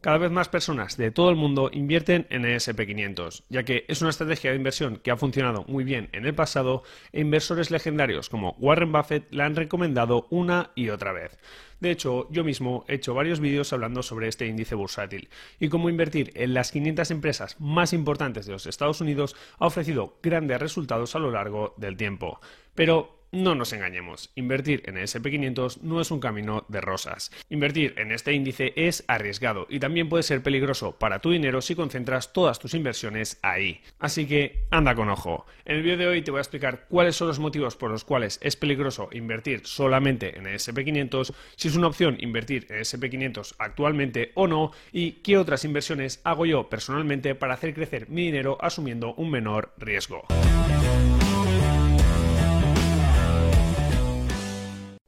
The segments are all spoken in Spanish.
Cada vez más personas de todo el mundo invierten en el SP500, ya que es una estrategia de inversión que ha funcionado muy bien en el pasado e inversores legendarios como Warren Buffett la han recomendado una y otra vez. De hecho, yo mismo he hecho varios vídeos hablando sobre este índice bursátil y cómo invertir en las 500 empresas más importantes de los Estados Unidos ha ofrecido grandes resultados a lo largo del tiempo. Pero no nos engañemos, invertir en el SP500 no es un camino de rosas. Invertir en este índice es arriesgado y también puede ser peligroso para tu dinero si concentras todas tus inversiones ahí. Así que anda con ojo. En el vídeo de hoy te voy a explicar cuáles son los motivos por los cuales es peligroso invertir solamente en el SP500, si es una opción invertir en el SP500 actualmente o no y qué otras inversiones hago yo personalmente para hacer crecer mi dinero asumiendo un menor riesgo.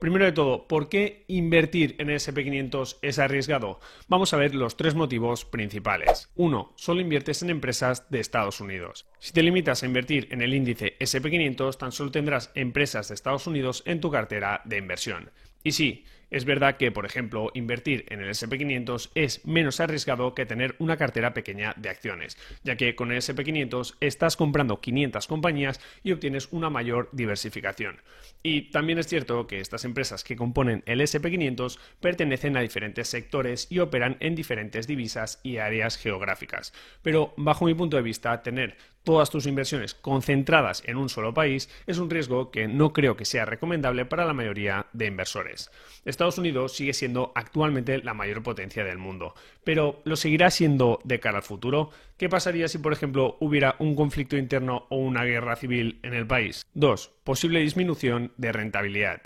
Primero de todo, ¿por qué invertir en el SP500 es arriesgado? Vamos a ver los tres motivos principales. Uno, solo inviertes en empresas de Estados Unidos. Si te limitas a invertir en el índice SP500, tan solo tendrás empresas de Estados Unidos en tu cartera de inversión. Y sí, es verdad que, por ejemplo, invertir en el SP500 es menos arriesgado que tener una cartera pequeña de acciones, ya que con el SP500 estás comprando 500 compañías y obtienes una mayor diversificación. Y también es cierto que estas empresas que componen el SP500 pertenecen a diferentes sectores y operan en diferentes divisas y áreas geográficas. Pero bajo mi punto de vista, tener todas tus inversiones concentradas en un solo país es un riesgo que no creo que sea recomendable para la mayoría de inversores. Estados Unidos sigue siendo actualmente la mayor potencia del mundo, pero ¿lo seguirá siendo de cara al futuro? ¿Qué pasaría si, por ejemplo, hubiera un conflicto interno o una guerra civil en el país? 2. Posible disminución de rentabilidad.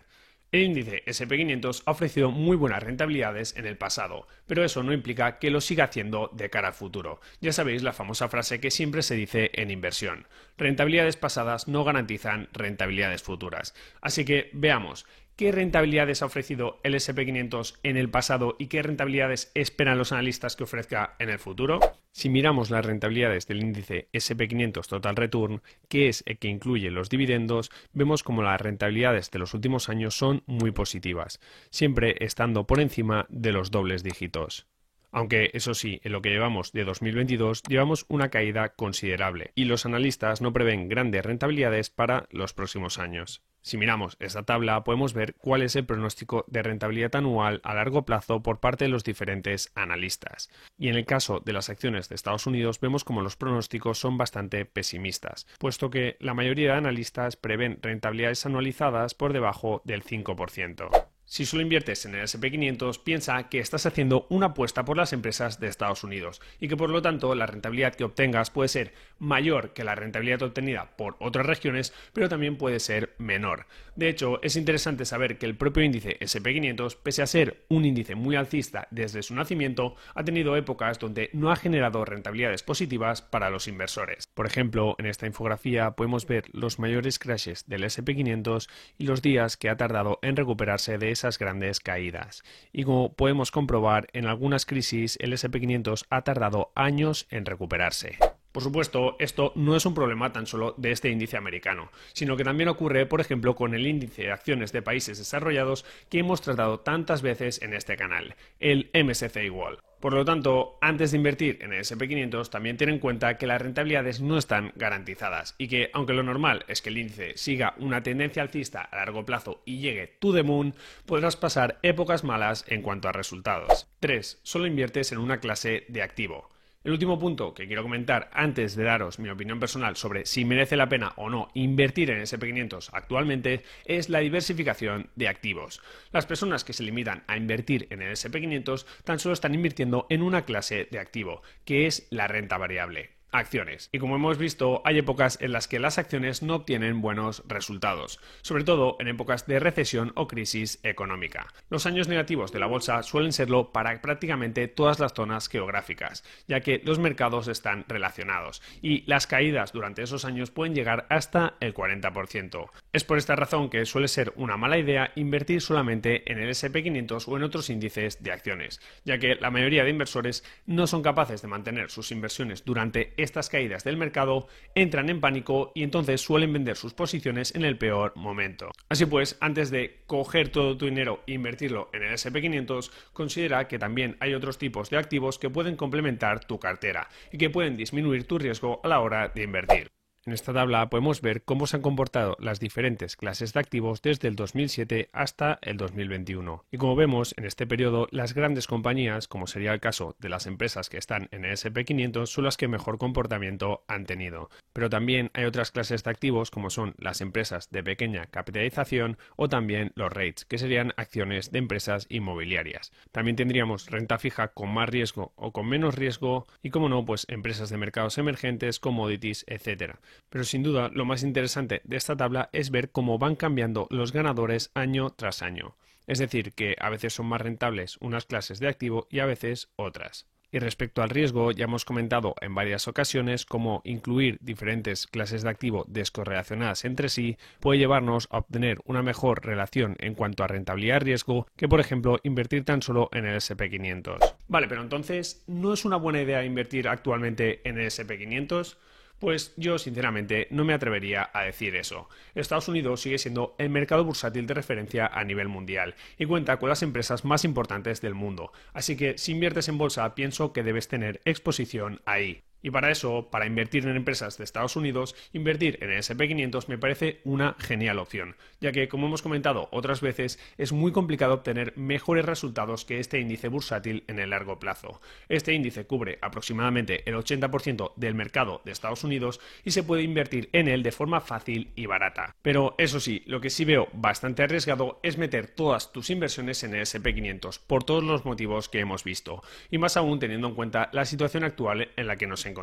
El índice SP500 ha ofrecido muy buenas rentabilidades en el pasado, pero eso no implica que lo siga haciendo de cara al futuro. Ya sabéis la famosa frase que siempre se dice en inversión. Rentabilidades pasadas no garantizan rentabilidades futuras. Así que veamos, ¿Qué rentabilidades ha ofrecido el SP500 en el pasado y qué rentabilidades esperan los analistas que ofrezca en el futuro? Si miramos las rentabilidades del índice SP500 Total Return, que es el que incluye los dividendos, vemos como las rentabilidades de los últimos años son muy positivas, siempre estando por encima de los dobles dígitos. Aunque eso sí, en lo que llevamos de 2022 llevamos una caída considerable y los analistas no prevén grandes rentabilidades para los próximos años. Si miramos esta tabla, podemos ver cuál es el pronóstico de rentabilidad anual a largo plazo por parte de los diferentes analistas. Y en el caso de las acciones de Estados Unidos, vemos como los pronósticos son bastante pesimistas, puesto que la mayoría de analistas prevén rentabilidades anualizadas por debajo del 5%. Si solo inviertes en el SP500, piensa que estás haciendo una apuesta por las empresas de Estados Unidos y que por lo tanto la rentabilidad que obtengas puede ser mayor que la rentabilidad obtenida por otras regiones, pero también puede ser menor. De hecho, es interesante saber que el propio índice SP500, pese a ser un índice muy alcista desde su nacimiento, ha tenido épocas donde no ha generado rentabilidades positivas para los inversores. Por ejemplo, en esta infografía podemos ver los mayores crashes del SP500 y los días que ha tardado en recuperarse de esas grandes caídas. Y como podemos comprobar, en algunas crisis el SP500 ha tardado años en recuperarse. Por supuesto, esto no es un problema tan solo de este índice americano, sino que también ocurre, por ejemplo, con el índice de acciones de países desarrollados que hemos tratado tantas veces en este canal, el MSCI World. Por lo tanto, antes de invertir en el SP500, también ten en cuenta que las rentabilidades no están garantizadas y que, aunque lo normal es que el índice siga una tendencia alcista a largo plazo y llegue to the moon, podrás pasar épocas malas en cuanto a resultados. 3. Solo inviertes en una clase de activo. El último punto que quiero comentar antes de daros mi opinión personal sobre si merece la pena o no invertir en SP500 actualmente es la diversificación de activos. Las personas que se limitan a invertir en el SP500 tan solo están invirtiendo en una clase de activo, que es la renta variable acciones. Y como hemos visto, hay épocas en las que las acciones no obtienen buenos resultados, sobre todo en épocas de recesión o crisis económica. Los años negativos de la bolsa suelen serlo para prácticamente todas las zonas geográficas, ya que los mercados están relacionados y las caídas durante esos años pueden llegar hasta el 40%. Es por esta razón que suele ser una mala idea invertir solamente en el SP500 o en otros índices de acciones, ya que la mayoría de inversores no son capaces de mantener sus inversiones durante estas caídas del mercado, entran en pánico y entonces suelen vender sus posiciones en el peor momento. Así pues, antes de coger todo tu dinero e invertirlo en el SP500, considera que también hay otros tipos de activos que pueden complementar tu cartera y que pueden disminuir tu riesgo a la hora de invertir. En esta tabla podemos ver cómo se han comportado las diferentes clases de activos desde el 2007 hasta el 2021. Y como vemos, en este periodo las grandes compañías, como sería el caso de las empresas que están en el SP500, son las que mejor comportamiento han tenido. Pero también hay otras clases de activos como son las empresas de pequeña capitalización o también los REITs, que serían acciones de empresas inmobiliarias. También tendríamos renta fija con más riesgo o con menos riesgo y como no, pues empresas de mercados emergentes, commodities, etcétera. Pero sin duda lo más interesante de esta tabla es ver cómo van cambiando los ganadores año tras año. Es decir, que a veces son más rentables unas clases de activo y a veces otras. Y respecto al riesgo, ya hemos comentado en varias ocasiones cómo incluir diferentes clases de activo descorrelacionadas entre sí puede llevarnos a obtener una mejor relación en cuanto a rentabilidad-riesgo que, por ejemplo, invertir tan solo en el SP500. Vale, pero entonces, ¿no es una buena idea invertir actualmente en el SP500? Pues yo sinceramente no me atrevería a decir eso. Estados Unidos sigue siendo el mercado bursátil de referencia a nivel mundial y cuenta con las empresas más importantes del mundo, así que si inviertes en bolsa pienso que debes tener exposición ahí. Y para eso, para invertir en empresas de Estados Unidos, invertir en el SP500 me parece una genial opción, ya que, como hemos comentado otras veces, es muy complicado obtener mejores resultados que este índice bursátil en el largo plazo. Este índice cubre aproximadamente el 80% del mercado de Estados Unidos y se puede invertir en él de forma fácil y barata. Pero eso sí, lo que sí veo bastante arriesgado es meter todas tus inversiones en el SP500, por todos los motivos que hemos visto, y más aún teniendo en cuenta la situación actual en la que nos encontramos.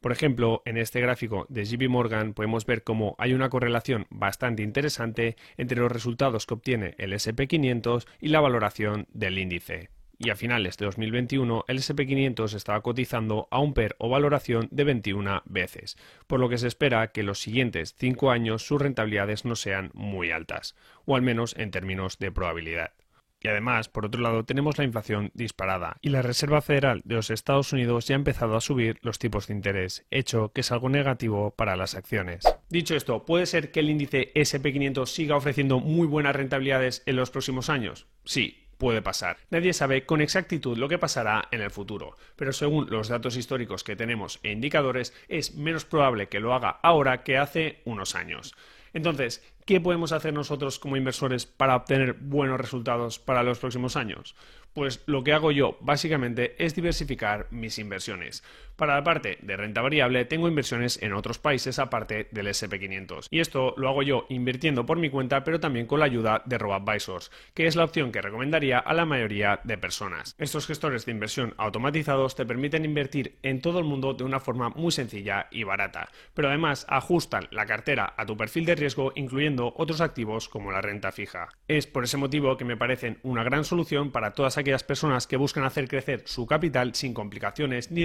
Por ejemplo, en este gráfico de JP Morgan podemos ver cómo hay una correlación bastante interesante entre los resultados que obtiene el SP500 y la valoración del índice y a finales de 2021 el SP500 estaba cotizando a un PER o valoración de 21 veces, por lo que se espera que los siguientes 5 años sus rentabilidades no sean muy altas, o al menos en términos de probabilidad. Y además, por otro lado, tenemos la inflación disparada y la Reserva Federal de los Estados Unidos ya ha empezado a subir los tipos de interés, hecho que es algo negativo para las acciones. Dicho esto, ¿puede ser que el índice SP500 siga ofreciendo muy buenas rentabilidades en los próximos años? Sí, puede pasar. Nadie sabe con exactitud lo que pasará en el futuro, pero según los datos históricos que tenemos e indicadores, es menos probable que lo haga ahora que hace unos años. Entonces, ¿qué podemos hacer nosotros como inversores para obtener buenos resultados para los próximos años? Pues lo que hago yo básicamente es diversificar mis inversiones. Para la parte de renta variable tengo inversiones en otros países aparte del SP500 y esto lo hago yo invirtiendo por mi cuenta pero también con la ayuda de RoboAdvisors, que es la opción que recomendaría a la mayoría de personas. Estos gestores de inversión automatizados te permiten invertir en todo el mundo de una forma muy sencilla y barata, pero además ajustan la cartera a tu perfil de riesgo incluyendo otros activos como la renta fija. Es por ese motivo que me parecen una gran solución para todas aquellas personas que buscan hacer crecer su capital sin complicaciones ni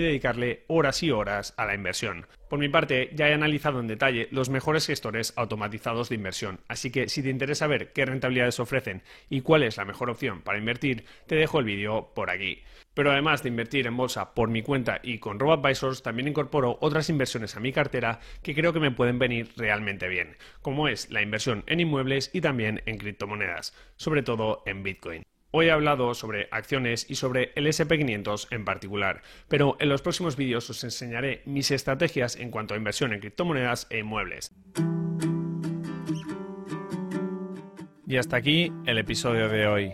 horas y horas a la inversión. Por mi parte, ya he analizado en detalle los mejores gestores automatizados de inversión, así que si te interesa ver qué rentabilidades ofrecen y cuál es la mejor opción para invertir, te dejo el vídeo por aquí. Pero además de invertir en bolsa por mi cuenta y con RoboAdvisors, también incorporo otras inversiones a mi cartera que creo que me pueden venir realmente bien, como es la inversión en inmuebles y también en criptomonedas, sobre todo en Bitcoin. Hoy he hablado sobre acciones y sobre el SP500 en particular, pero en los próximos vídeos os enseñaré mis estrategias en cuanto a inversión en criptomonedas e inmuebles. Y hasta aquí el episodio de hoy.